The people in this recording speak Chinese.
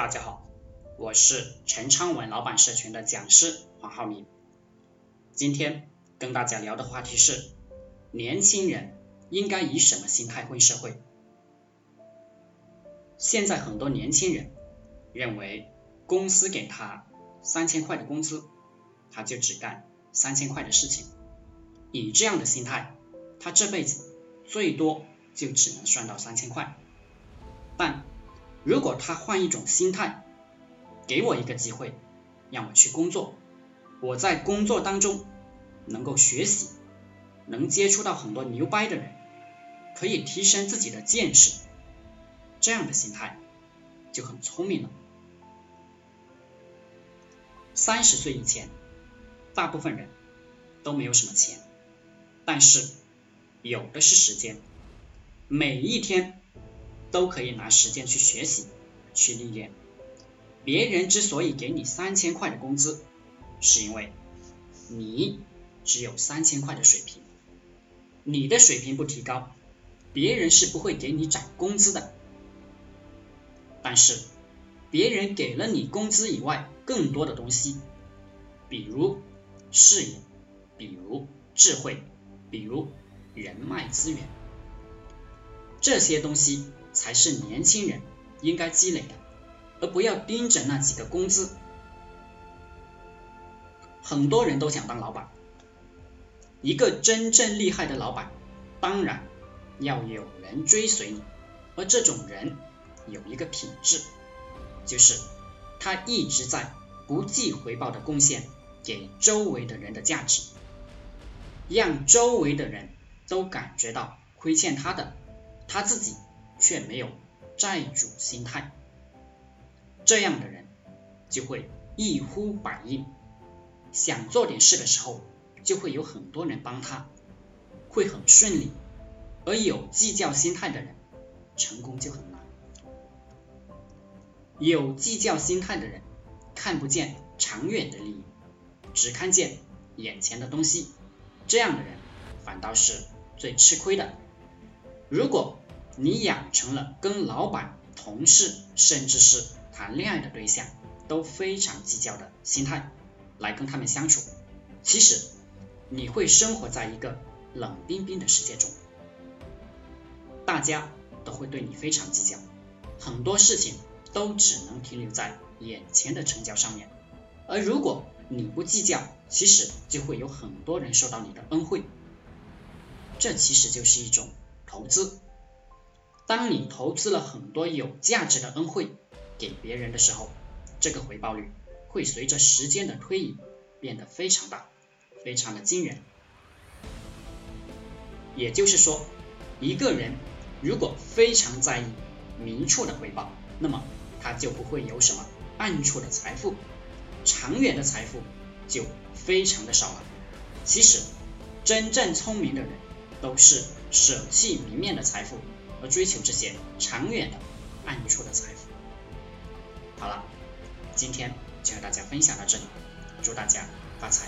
大家好，我是陈昌文老板社群的讲师黄浩明。今天跟大家聊的话题是：年轻人应该以什么心态混社会？现在很多年轻人认为，公司给他三千块的工资，他就只干三千块的事情。以这样的心态，他这辈子最多就只能赚到三千块。但如果他换一种心态，给我一个机会，让我去工作，我在工作当中能够学习，能接触到很多牛掰的人，可以提升自己的见识，这样的心态就很聪明了。三十岁以前，大部分人都没有什么钱，但是有的是时间，每一天。都可以拿时间去学习，去历练。别人之所以给你三千块的工资，是因为你只有三千块的水平，你的水平不提高，别人是不会给你涨工资的。但是别人给了你工资以外更多的东西，比如事业，比如智慧，比如人脉资源，这些东西。才是年轻人应该积累的，而不要盯着那几个工资。很多人都想当老板，一个真正厉害的老板，当然要有人追随你，而这种人有一个品质，就是他一直在不计回报的贡献给周围的人的价值，让周围的人都感觉到亏欠他的，他自己。却没有债主心态，这样的人就会一呼百应，想做点事的时候就会有很多人帮他，会很顺利。而有计较心态的人，成功就很难。有计较心态的人看不见长远的利益，只看见眼前的东西，这样的人反倒是最吃亏的。如果你养成了跟老板、同事，甚至是谈恋爱的对象都非常计较的心态来跟他们相处，其实你会生活在一个冷冰冰的世界中，大家都会对你非常计较，很多事情都只能停留在眼前的成交上面。而如果你不计较，其实就会有很多人受到你的恩惠，这其实就是一种投资。当你投资了很多有价值的恩惠给别人的时候，这个回报率会随着时间的推移变得非常大，非常的惊人。也就是说，一个人如果非常在意明处的回报，那么他就不会有什么暗处的财富，长远的财富就非常的少了。其实，真正聪明的人都是舍弃明面的财富。而追求这些长远的暗处的财富。好了，今天就和大家分享到这里，祝大家发财。